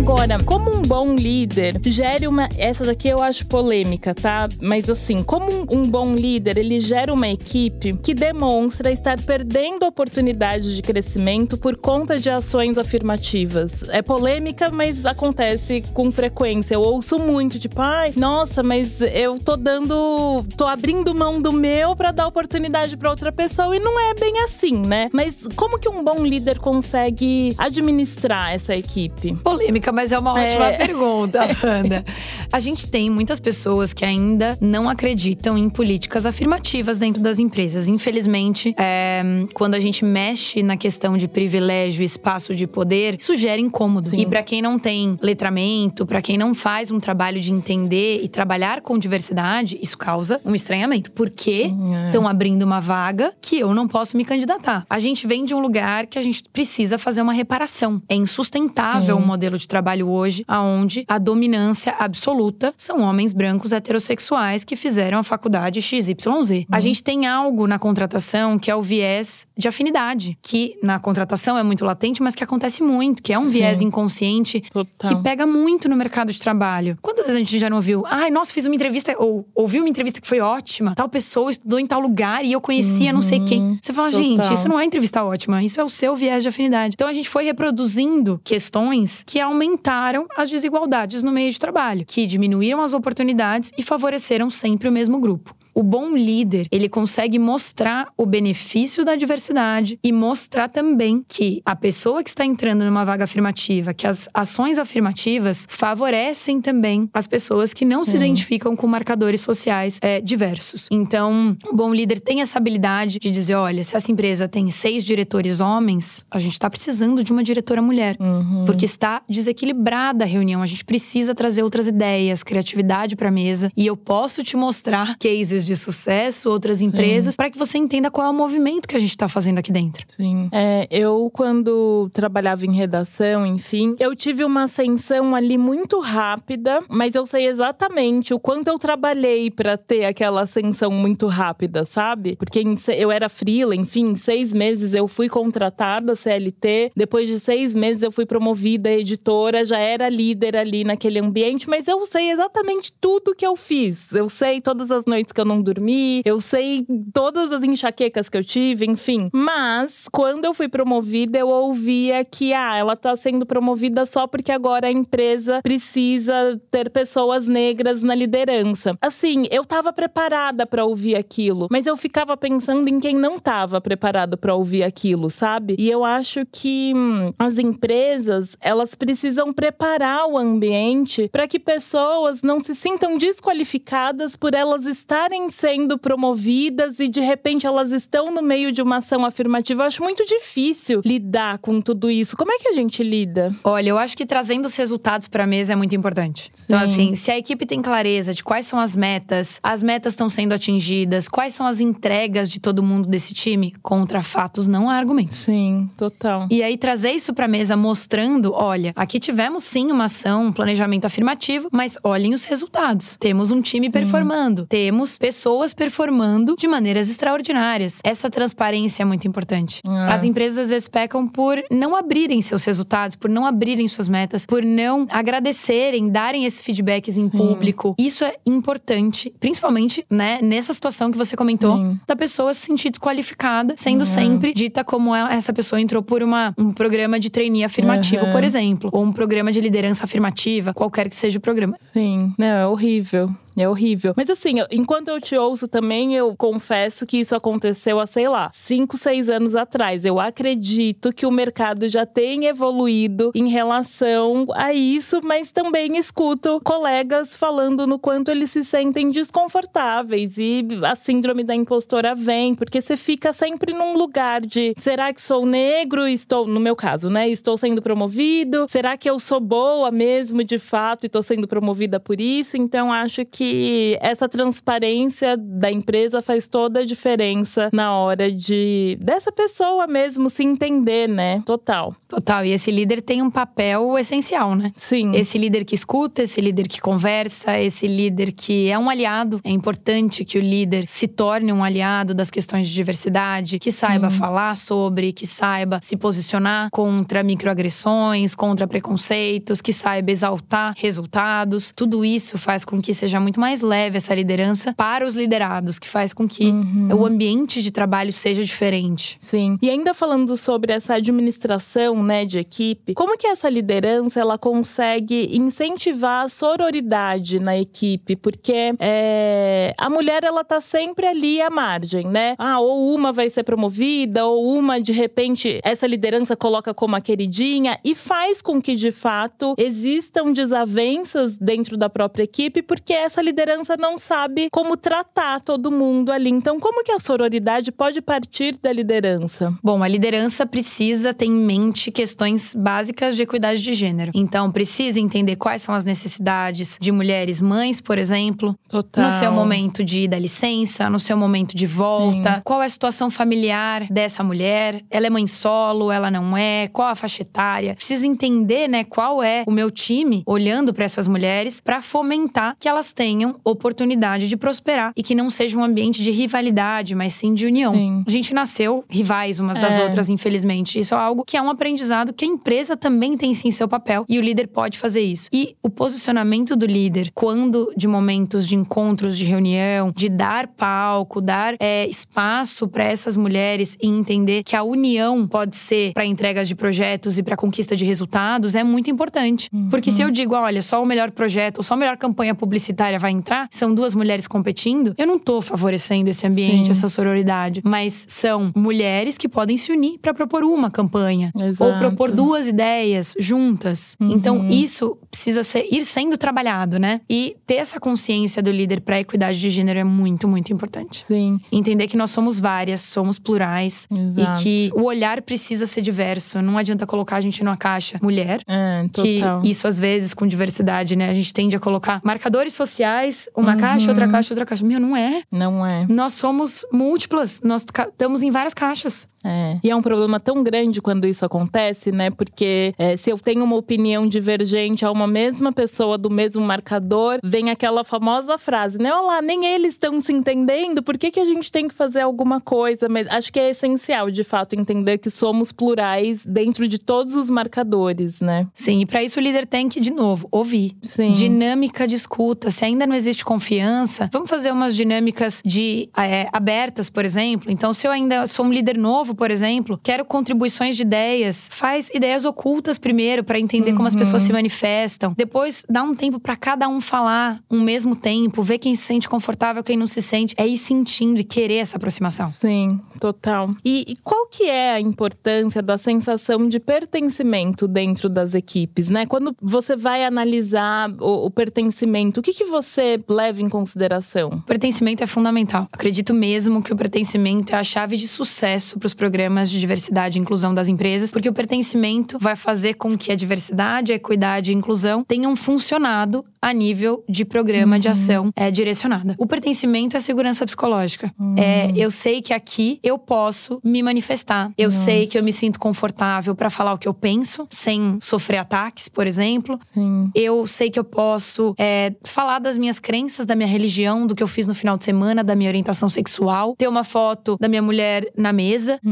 Agora, como um bom líder gere uma. Essa daqui eu acho polêmica, tá? Mas assim, como um, bom líder, ele gera uma equipe que demonstra estar perdendo oportunidades de crescimento por conta de ações afirmativas. É polêmica, mas acontece com frequência. Eu ouço muito, tipo, ai, nossa, mas eu tô dando. tô abrindo mão do meu pra dar oportunidade pra outra pessoa. E não é bem assim, né? Mas como que um bom líder consegue administrar essa equipe? Polêmica, mas é uma ótima É. pergunta, Amanda. A gente tem muitas pessoas que ainda não acreditam em políticas afirmativas dentro das empresas. Infelizmente, é, quando a gente mexe na questão de privilégio e espaço de poder, isso gera incômodo. Sim. E para quem não tem letramento, para quem não faz um trabalho de entender e trabalhar com diversidade, isso causa um estranhamento. Por quê? É. Estão abrindo uma vaga que eu não posso me candidatar. A gente vem de um lugar que a gente precisa fazer uma reparação. É insustentável Sim. o modelo de trabalho hoje, aonde a dominância absoluta são homens brancos heterossexuais que fizeram a faculdade XYZ. Uhum. A gente tem algo na contratação que é o viés de afinidade, que na contratação é muito latente, mas que acontece muito, que é um Sim. viés inconsciente Total. que pega muito no mercado de trabalho. Quantas vezes a gente já não ouviu? Ai, nossa, fiz uma entrevista, ou ouvi uma entrevista que foi ótima. Tal pessoa estudou em tal lugar e eu conhecia não sei quem. Você fala, Total. gente, isso não é entrevista ótima, isso é o seu viés de afinidade. Então a gente foi reproduzindo questões que aumentaram as desigualdades no meio de trabalho, que diminuíram as oportunidades e favoreceram sempre o mesmo grupo. O bom líder, ele consegue mostrar o benefício da diversidade e mostrar também que a pessoa que está entrando numa vaga afirmativa, que as ações afirmativas favorecem também as pessoas que não se identificam com marcadores sociais é, diversos. Então, o bom líder tem essa habilidade de dizer: olha, se essa empresa tem seis diretores homens, a gente está precisando de uma diretora mulher. Uhum. Porque está desequilibrada a reunião. A gente precisa trazer outras ideias, criatividade para a mesa. E eu posso te mostrar cases de sucesso, outras empresas, para que você entenda qual é o movimento que a gente está fazendo aqui dentro. Sim. É, eu, quando trabalhava em redação, enfim, eu tive uma ascensão ali muito rápida, mas eu sei exatamente o quanto eu trabalhei para ter aquela ascensão muito rápida, sabe? Porque eu era frila, enfim, em seis meses eu fui contratada CLT, depois de seis meses eu fui promovida editora, já era líder ali naquele ambiente, mas eu sei exatamente tudo que eu fiz. Eu sei todas as noites que eu não dormi, eu sei todas as enxaquecas que eu tive, enfim. Mas quando eu fui promovida, eu ouvia que ah, ela tá sendo promovida só porque agora a empresa precisa ter pessoas negras na liderança. Assim, eu tava preparada para ouvir aquilo, mas eu ficava pensando em quem não tava preparado para ouvir aquilo, sabe? E eu acho que hum, as empresas, elas precisam preparar o ambiente para que pessoas não se sintam desqualificadas por elas estarem sendo promovidas e de repente elas estão no meio de uma ação afirmativa. Eu acho muito difícil lidar com tudo isso. Como é que a gente lida? Olha, eu acho que trazendo os resultados para a mesa é muito importante. Sim. Então, assim, se a equipe tem clareza de quais são as metas, as metas estão sendo atingidas, quais são as entregas de todo mundo desse time, contra fatos não há argumentos. Sim, total. E aí trazer isso para a mesa mostrando, olha, aqui tivemos sim uma ação, um planejamento afirmativo, mas olhem os resultados. Temos um time performando, hum. temos pessoas performando de maneiras extraordinárias. Essa transparência é muito importante. É. As empresas às vezes pecam por não abrirem seus resultados, por não abrirem suas metas, por não agradecerem, darem esses feedbacks em Sim. público. Isso é importante, principalmente, né, nessa situação que você comentou, Sim. da pessoa se sentir desqualificada, sendo sempre dita como essa pessoa entrou por uma, um programa de trainee afirmativo, uhum. por exemplo, ou um programa de liderança afirmativa, qualquer que seja o programa. Sim, não, é horrível. É horrível. Mas assim, enquanto eu te ouço também, eu confesso que isso aconteceu há, sei lá, 5, 6 anos atrás. Eu acredito que o mercado já tem evoluído em relação a isso, mas também escuto colegas falando no quanto eles se sentem desconfortáveis e a síndrome da impostora vem, porque você fica sempre num lugar de será que sou negro? Estou, no meu caso, né? Estou sendo promovido? Será que eu sou boa mesmo de fato e estou sendo promovida por isso? Então acho que que essa transparência da empresa faz toda a diferença na hora de dessa pessoa mesmo se entender, né? Total. Total. E esse líder tem um papel essencial, né? Sim. Esse líder que escuta, esse líder que conversa, esse líder que é um aliado. É importante que o líder se torne um aliado das questões de diversidade, que saiba falar sobre, que saiba se posicionar contra microagressões, contra preconceitos, que saiba exaltar resultados. Tudo isso faz com que seja muito muito mais leve essa liderança para os liderados, que faz com que uhum. o ambiente de trabalho seja diferente. Sim. E ainda falando sobre essa administração, né, de equipe, como que essa liderança ela consegue incentivar a sororidade na equipe? Porque é, a mulher ela tá sempre ali à margem, né? Ah, ou uma vai ser promovida, ou uma de repente essa liderança coloca como a queridinha e faz com que de fato existam desavenças dentro da própria equipe, porque essa essa liderança não sabe como tratar todo mundo ali. Então, como que a sororidade pode partir da liderança? Bom, a liderança precisa ter em mente questões básicas de equidade de gênero. Então, precisa entender quais são as necessidades de mulheres mães, por exemplo, Total. no seu momento de ir da licença, no seu momento de volta, Sim. qual é a situação familiar dessa mulher? Ela é mãe solo, ela não é? Qual a faixa etária? Preciso entender, né, qual é o meu time olhando para essas mulheres para fomentar que elas tenham tenham oportunidade de prosperar e que não seja um ambiente de rivalidade, mas sim de união. Sim. A gente nasceu rivais umas das é. outras, infelizmente. Isso é algo que é um aprendizado que a empresa também tem sim seu papel e o líder pode fazer isso. E o posicionamento do líder, quando de momentos de encontros, de reunião, de dar palco, dar é, espaço para essas mulheres e entender que a união pode ser para entregas de projetos e para conquista de resultados, é muito importante. Uhum. Porque se eu digo, olha, só o melhor projeto, só a melhor campanha publicitária vai entrar, são duas mulheres competindo, eu não tô favorecendo esse ambiente, Sim. essa sororidade. Mas são mulheres que podem se unir para propor uma campanha. Exato. Ou propor duas ideias juntas. Uhum. Então, isso precisa ser, ir sendo trabalhado, né? E ter essa consciência do líder para equidade de gênero é muito, muito importante. Sim. Entender que nós somos várias, somos plurais. Exato. E que o olhar precisa ser diverso. Não adianta colocar a gente numa caixa mulher. É, que isso, às vezes, com diversidade, né? A gente tende a colocar marcadores sociais sociais, uma uhum. caixa, outra caixa, outra caixa. Meu, não é. Não é. Nós somos múltiplas, nós estamos em várias caixas. É. E é um problema tão grande quando isso acontece, né? Porque é, se eu tenho uma opinião divergente a uma mesma pessoa do mesmo marcador, vem aquela famosa frase, né? Olá, nem eles estão se entendendo, por que, que a gente tem que fazer alguma coisa? Mas acho que é essencial, de fato, entender que somos plurais dentro de todos os marcadores, né? Sim, e para isso o líder tem que, de novo, ouvir. Sim. Dinâmica de escuta. Se ainda não existe confiança, vamos fazer umas dinâmicas de é, abertas, por exemplo. Então, se eu ainda sou um líder novo, por exemplo, quero contribuições de ideias. Faz ideias ocultas primeiro para entender uhum. como as pessoas se uhum. manifestam. Depois dá um tempo para cada um falar um mesmo tempo, ver quem se sente confortável, quem não se sente. É ir sentindo e querer essa aproximação. Sim, total. E, e qual que é a importância da sensação de pertencimento dentro das equipes, né? Quando você vai analisar o, o pertencimento, o que, que você leva em consideração? O pertencimento é fundamental. Acredito mesmo que o pertencimento é a chave de sucesso para os programas de diversidade e inclusão das empresas, porque o pertencimento vai fazer com que a diversidade, a equidade e a inclusão tenham funcionado a nível de programa uhum. de ação é, direcionada. O pertencimento é segurança psicológica. Uhum. É, eu sei que aqui eu posso me manifestar. Eu Nossa. sei que eu me sinto confortável para falar o que eu penso, sem sofrer ataques, por exemplo. Sim. Eu sei que eu posso é, falar das minhas crenças, da minha religião, do que eu fiz no final de semana, da minha orientação sexual, ter uma foto da minha mulher na mesa. Uhum.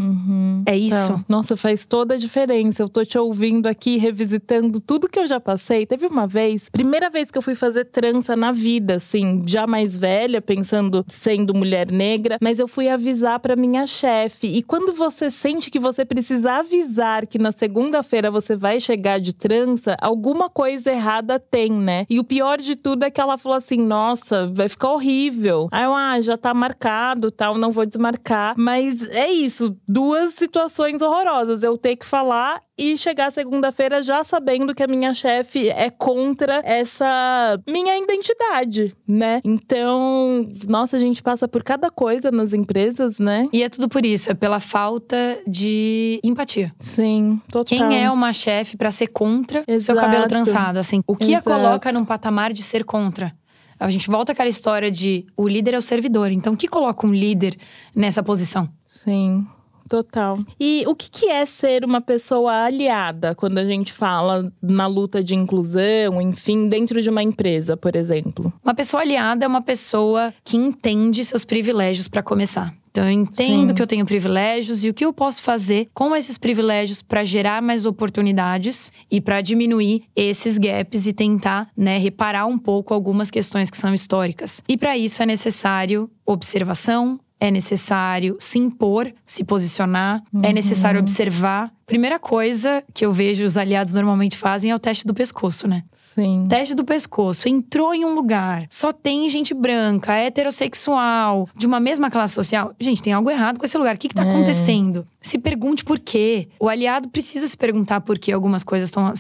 É isso. Então, nossa, faz toda a diferença. Eu tô te ouvindo aqui, revisitando tudo que eu já passei. Teve uma vez, primeira vez que eu fui fazer trança na vida, assim, já mais velha, pensando sendo mulher negra, mas eu fui avisar para minha chefe. E quando você sente que você precisa avisar que na segunda-feira você vai chegar de trança, alguma coisa errada tem, né? E o pior de tudo é que ela falou assim: nossa, vai ficar horrível. Aí eu, ah, já tá marcado, tal, não vou desmarcar. Mas é isso, duas situações horrorosas. Eu ter que falar e chegar segunda-feira já sabendo que a minha chefe é contra essa minha identidade, né? Então, nossa, a gente passa por cada coisa nas empresas, né? E é tudo por isso, é pela falta de empatia. Sim, total. Quem é uma chefe para ser contra Exato. seu cabelo trançado, assim? O que Exato. a coloca num patamar de ser contra? A gente volta àquela história de o líder é o servidor. Então, o que coloca um líder nessa posição? Sim. Total. E o que, que é ser uma pessoa aliada quando a gente fala na luta de inclusão, enfim, dentro de uma empresa, por exemplo? Uma pessoa aliada é uma pessoa que entende seus privilégios para começar. Então, eu entendo Sim. que eu tenho privilégios e o que eu posso fazer com esses privilégios para gerar mais oportunidades e para diminuir esses gaps e tentar, né, reparar um pouco algumas questões que são históricas. E para isso é necessário observação, é necessário se impor, se posicionar, é uhum. é necessário observar. Primeira coisa que eu vejo os aliados normalmente fazem é o teste do pescoço, né? Sim. Teste do pescoço. Entrou em um lugar, só tem gente branca, heterossexual, de uma mesma classe social. Gente, tem algo errado com esse lugar. O que, que tá é. acontecendo? Se pergunte por quê. O aliado precisa se perguntar por que algumas coisas estão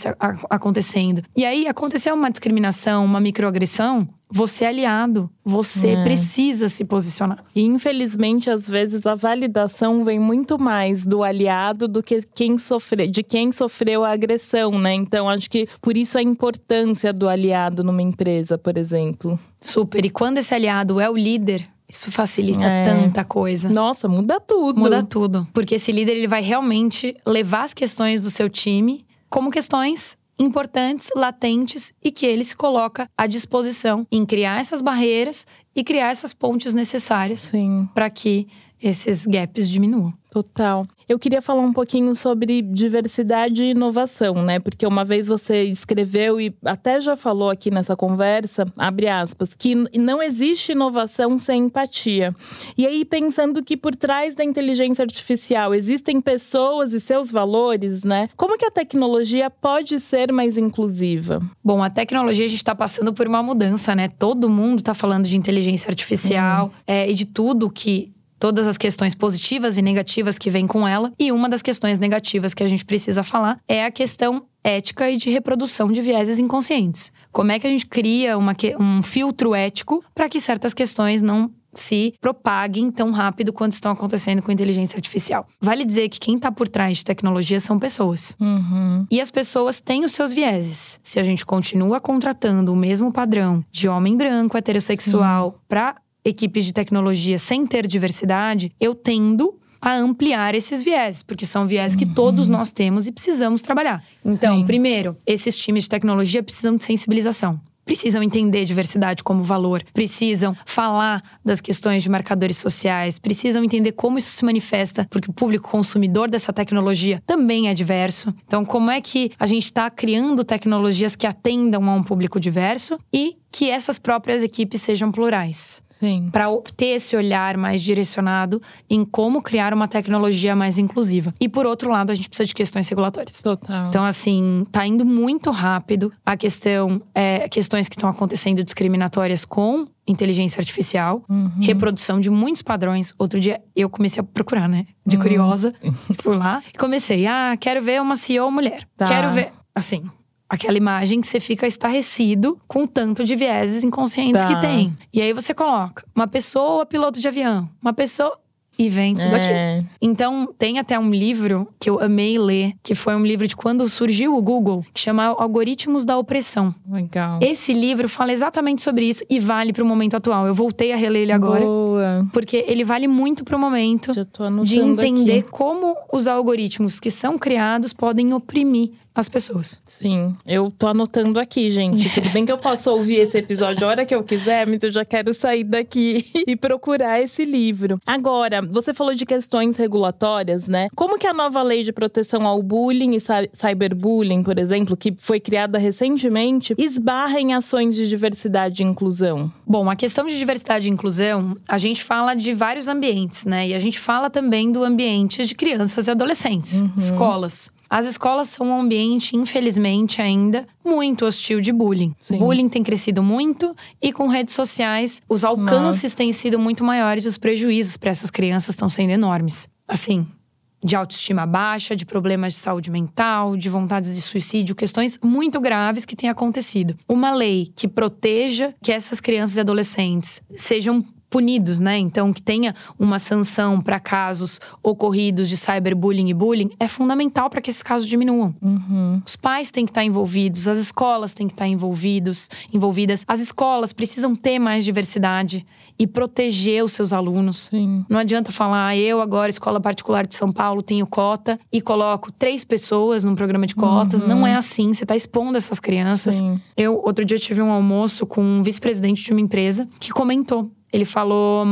acontecendo. E aí, aconteceu uma discriminação, uma microagressão, você é aliado. Você é. precisa se posicionar. E infelizmente, às vezes, a validação vem muito mais do aliado do que quem sofre, de quem sofreu a agressão, né? Então, acho que por isso a importância do aliado numa empresa, por exemplo. Super. E quando esse aliado é o líder, isso facilita é. tanta coisa. Nossa, muda tudo. Muda tudo. Porque esse líder ele vai realmente levar as questões do seu time como questões importantes, latentes e que ele se coloca à disposição em criar essas barreiras e criar essas pontes necessárias para que esses gaps diminuam. Total. Eu queria falar um pouquinho sobre diversidade e inovação, né? Porque uma vez você escreveu e até já falou aqui nessa conversa, abre aspas, que não existe inovação sem empatia. E aí, pensando que por trás da inteligência artificial existem pessoas e seus valores, né? Como que a tecnologia pode ser mais inclusiva? Bom, a tecnologia a gente está passando por uma mudança, né? Todo mundo está falando de inteligência artificial é, e de tudo que todas as questões positivas e negativas que vêm com ela. E uma das questões negativas que a gente precisa falar é a questão ética e de reprodução de vieses inconscientes. Como é que a gente cria uma, um filtro ético para que certas questões não se propaguem tão rápido quanto estão acontecendo com inteligência artificial. Vale dizer que quem está por trás de tecnologia são pessoas. Uhum. E as pessoas têm os seus vieses. Se a gente continua contratando o mesmo padrão de homem branco, heterossexual, para equipes de tecnologia sem ter diversidade, eu tendo a ampliar esses viés, porque são viés que todos nós temos e precisamos trabalhar. Então, Sim. primeiro, esses times de tecnologia precisam de sensibilização. Precisam entender diversidade como valor, precisam falar das questões de marcadores sociais, precisam entender como isso se manifesta, porque o público consumidor dessa tecnologia também é diverso. Então, como é que a gente está criando tecnologias que atendam a um público diverso e que essas próprias equipes sejam plurais? Para obter esse olhar mais direcionado em como criar uma tecnologia mais inclusiva. E por outro lado, a gente precisa de questões regulatórias. Total. Então, assim, tá indo muito rápido a questão, é, questões que estão acontecendo discriminatórias com inteligência artificial, Uhum. reprodução de muitos padrões. Outro dia eu comecei a procurar, né? De curiosa. Fui lá e comecei. Ah, quero ver uma CEO mulher. Tá. Quero ver. Assim. Aquela imagem que você fica estarrecido com o tanto de vieses inconscientes Tá. que tem. E aí você coloca uma pessoa piloto de avião, uma pessoa. E vem tudo aquilo. É. Então, tem até um livro que eu amei ler, que foi um livro de quando surgiu o Google, que chama Algoritmos da Opressão. Legal. Esse livro fala exatamente sobre isso e vale pro momento atual. Eu voltei a reler ele agora, Boa. porque ele vale muito momento Já tô anotando de entender aqui. como os algoritmos que são criados podem oprimir as pessoas. Sim, eu tô anotando aqui, gente. Tudo bem que eu posso ouvir esse episódio a hora que eu quiser, mas eu já quero sair daqui e procurar esse livro. Agora, você falou de questões regulatórias, né? Como que a nova lei de proteção ao bullying e cy- cyberbullying, por exemplo, que foi criada recentemente, esbarra em ações de diversidade e inclusão? Bom, a questão de diversidade e inclusão, a gente fala de vários ambientes, né? E a gente fala também do ambiente de crianças e adolescentes, escolas. As escolas são um ambiente, infelizmente, ainda muito hostil de bullying. Sim. O bullying tem crescido muito e com redes sociais os alcances têm sido muito maiores e os prejuízos para essas crianças estão sendo enormes. Assim, de autoestima baixa, de problemas de saúde mental, de vontades de suicídio, questões muito graves que têm acontecido. Uma lei que proteja que essas crianças e adolescentes sejam punidos, né? Então, que tenha uma sanção para casos ocorridos de cyberbullying e bullying é fundamental para que esses casos diminuam. Uhum. Os pais têm que estar envolvidos, as escolas têm que estar envolvidos, envolvidas. As escolas precisam ter mais diversidade e proteger os seus alunos. Sim. Não adianta falar, "Ah, eu agora, escola particular de São Paulo, tenho cota e coloco três pessoas num programa de cotas. Não é assim, você está expondo essas crianças. Sim. Eu, outro dia, tive um almoço com um vice-presidente de uma empresa que comentou. Ele falou: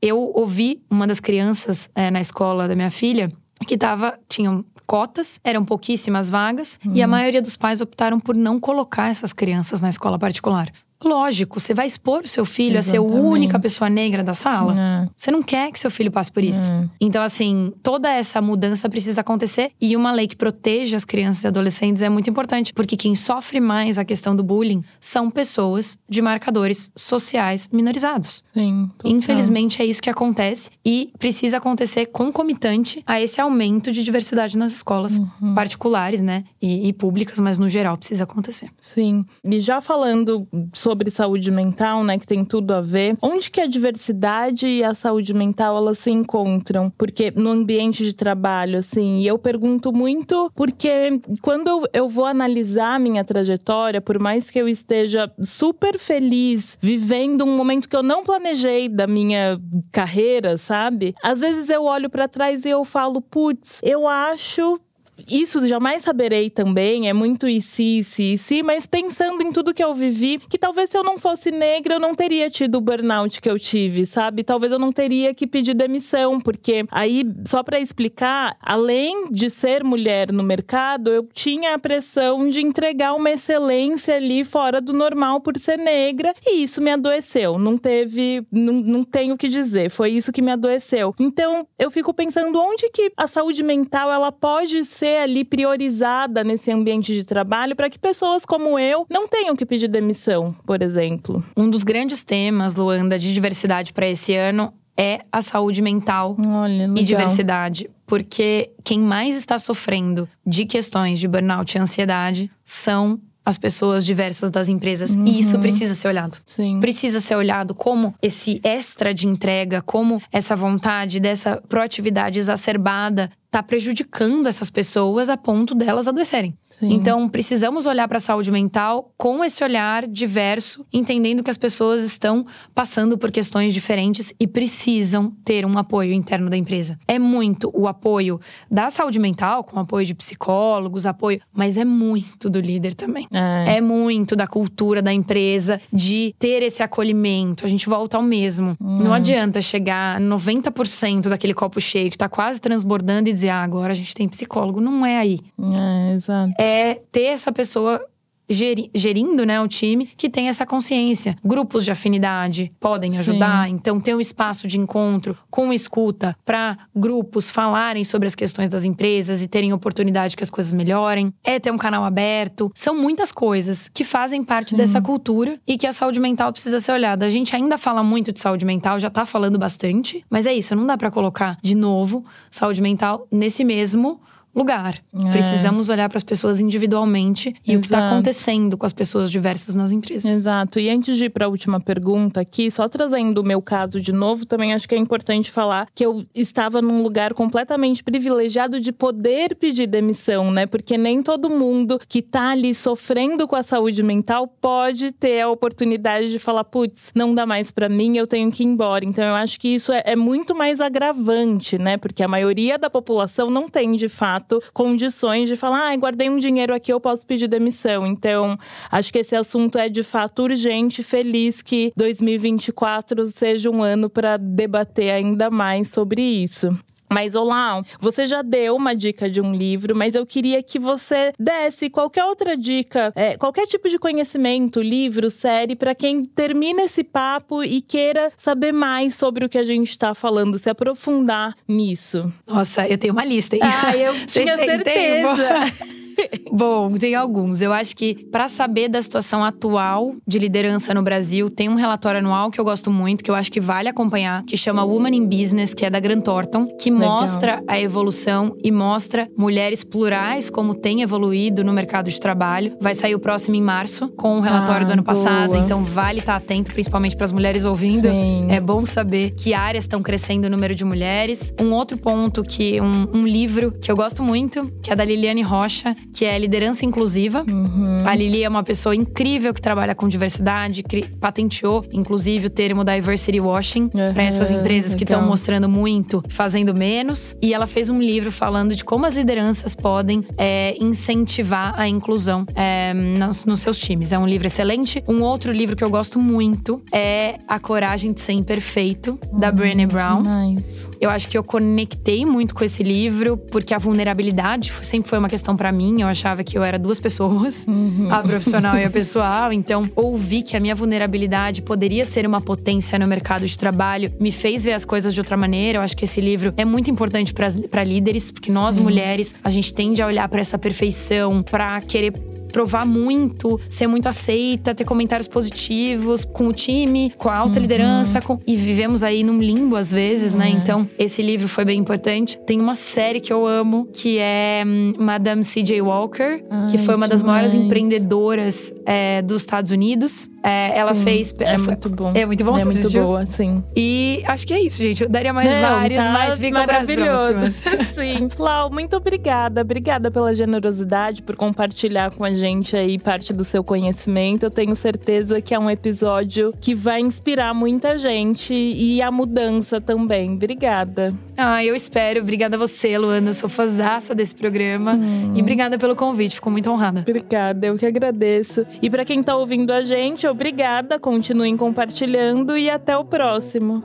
Eu ouvi uma das crianças eh, na escola da minha filha que tava, tinham cotas, eram pouquíssimas vagas, e a maioria dos pais optaram por não colocar essas crianças na escola particular. Lógico, você vai expor o seu filho a ser a Exatamente. única pessoa negra da sala? É. Você não quer que seu filho passe por isso. É. Então, assim, toda essa mudança precisa acontecer e uma lei que proteja as crianças e adolescentes é muito importante, porque quem sofre mais a questão do bullying são pessoas de marcadores sociais minorizados. Sim. total. Infelizmente é isso que acontece e precisa acontecer concomitante a esse aumento de diversidade nas escolas Uhum. particulares, né, e, e públicas, mas no geral precisa acontecer. Sim. E já falando sobre saúde mental, né, que tem tudo a ver, onde que a diversidade e a saúde mental elas se encontram? Porque no ambiente de trabalho, assim, e eu pergunto muito porque quando eu, vou analisar a minha trajetória, por mais que eu esteja super feliz vivendo um momento que eu não planejei da minha carreira, sabe? Às vezes eu olho pra trás e eu falo, putz, eu acho isso jamais saberei também, é muito e se, se, se, mas pensando em tudo que eu vivi, que talvez se eu não fosse negra, eu não teria tido o burnout que eu tive, sabe? Talvez eu não teria que pedir demissão, porque aí, só pra explicar, além de ser mulher no mercado, eu tinha a pressão de entregar uma excelência ali fora do normal por ser negra, e isso me adoeceu. Não teve, não, não tenho o que dizer, foi isso que me adoeceu. Então, eu fico pensando onde que a saúde mental ela pode ser ali priorizada nesse ambiente de trabalho para que pessoas como eu não tenham que pedir demissão, por exemplo. Um dos grandes temas, Luanda, de diversidade para esse ano é a saúde mental Olha, e diversidade. Porque quem mais está sofrendo de questões de burnout e ansiedade são as pessoas diversas das empresas. Uhum. E isso precisa ser olhado. Sim. Precisa ser olhado como esse extra de entrega, como essa vontade dessa proatividade exacerbada tá prejudicando essas pessoas a ponto delas adoecerem. Sim. Então, precisamos olhar para a saúde mental com esse olhar diverso, entendendo que as pessoas estão passando por questões diferentes e precisam ter um apoio interno da empresa. É muito o apoio da saúde mental, com apoio de psicólogos, apoio, mas é muito do líder também. É, é muito da cultura da empresa de ter esse acolhimento. A gente volta ao mesmo. Hum. Não adianta chegar 90% daquele copo cheio que tá quase transbordando e dizer, ah, agora a gente tem psicólogo. Não é aí. É, exato. É ter essa pessoa gerindo né, o time que tem essa consciência. Grupos de afinidade podem ajudar, então ter um espaço de encontro com escuta para grupos falarem sobre as questões das empresas e terem oportunidade que as coisas melhorem. É ter um canal aberto. São muitas coisas que fazem parte dessa cultura e que a saúde mental precisa ser olhada. A gente ainda fala muito de saúde mental, já tá falando bastante, mas é isso, não dá para colocar de novo saúde mental nesse mesmo lugar. É. Precisamos olhar para as pessoas individualmente e o que está Exato. acontecendo com as pessoas diversas nas empresas. Exato. E antes de ir para a última pergunta aqui, só trazendo o meu caso de novo, também acho que é importante falar que eu estava num lugar completamente privilegiado de poder pedir demissão, né? Porque nem todo mundo que tá ali sofrendo com a saúde mental pode ter a oportunidade de falar, putz, não dá mais para mim, eu tenho que ir embora. Então eu acho que isso é, é muito mais agravante, né? Porque a maioria da população não tem, de fato, condições de falar, ah, guardei um dinheiro aqui, eu posso pedir demissão. Então, acho que esse assunto é de fato urgente. Feliz que 2024 seja um ano para debater ainda mais sobre isso. Mas, olá, você já deu uma dica de um livro, mas eu queria que você desse qualquer outra dica, é, qualquer tipo de conhecimento, livro, série, para quem termina esse papo e queira saber mais sobre o que a gente está falando, se aprofundar nisso. Nossa, eu tenho uma lista, hein? Ah, eu tinha certeza. Bom, tem alguns. Eu acho que para saber da situação atual de liderança no Brasil, tem um relatório anual que eu gosto muito, que eu acho que vale acompanhar, que chama Woman in Business, que é da Grant Thornton, que Legal. mostra a evolução e mostra mulheres plurais como tem evoluído no mercado de trabalho. Vai sair o próximo em março, com o relatório Ah, do ano passado, boa. então vale estar atento, principalmente para as mulheres ouvindo. Sim. É bom saber que áreas estão crescendo o número de mulheres. Um outro ponto que um, um livro que eu gosto muito, que é da Liliane Rocha, que é Liderança Inclusiva. Uhum. A Lili é uma pessoa incrível que trabalha com diversidade, patenteou, inclusive, o termo diversity washing para essas empresas que estão mostrando muito, fazendo menos. E ela fez um livro falando de como as lideranças podem é, incentivar a inclusão é, nos, nos seus times. É um livro excelente. Um outro livro que eu gosto muito é A Coragem de Ser Imperfeito, da Brené Brown. Nice. Eu acho que eu conectei muito com esse livro, porque a vulnerabilidade sempre foi uma questão pra mim. Eu achava que eu era duas pessoas, a profissional e a pessoal. Então, ouvir que a minha vulnerabilidade poderia ser uma potência no mercado de trabalho me fez ver as coisas de outra maneira. Eu acho que esse livro é muito importante para líderes, porque nós mulheres, a gente tende a olhar pra essa perfeição, pra querer provar muito, ser muito aceita, ter comentários positivos com o time, com a alta liderança. com- E vivemos aí num limbo às vezes, né? Então, esse livro foi bem importante. Tem uma série que eu amo, que é hum, Madame C.J. Walker, que Ai, foi uma das maiores empreendedoras é, dos Estados Unidos. É, ela Sim, fez. É foi- muito bom. É muito bom, É muito assistiu? boa, sim. E acho que é isso, gente. Eu daria mais Não, vários, tá mas ficam maravilhoso. Sim. Lau, muito obrigada. Obrigada pela generosidade, por compartilhar com a gente aí parte do seu conhecimento. Eu tenho certeza que é um episódio que vai inspirar muita gente e a mudança também. Obrigada. Ah, eu espero. Obrigada a você, Luana. Sou fãzaça desse programa. Hum. E obrigada pelo convite. Fico muito honrada. Obrigada, eu que agradeço. E para quem tá ouvindo a gente, obrigada. Continuem compartilhando e até o próximo.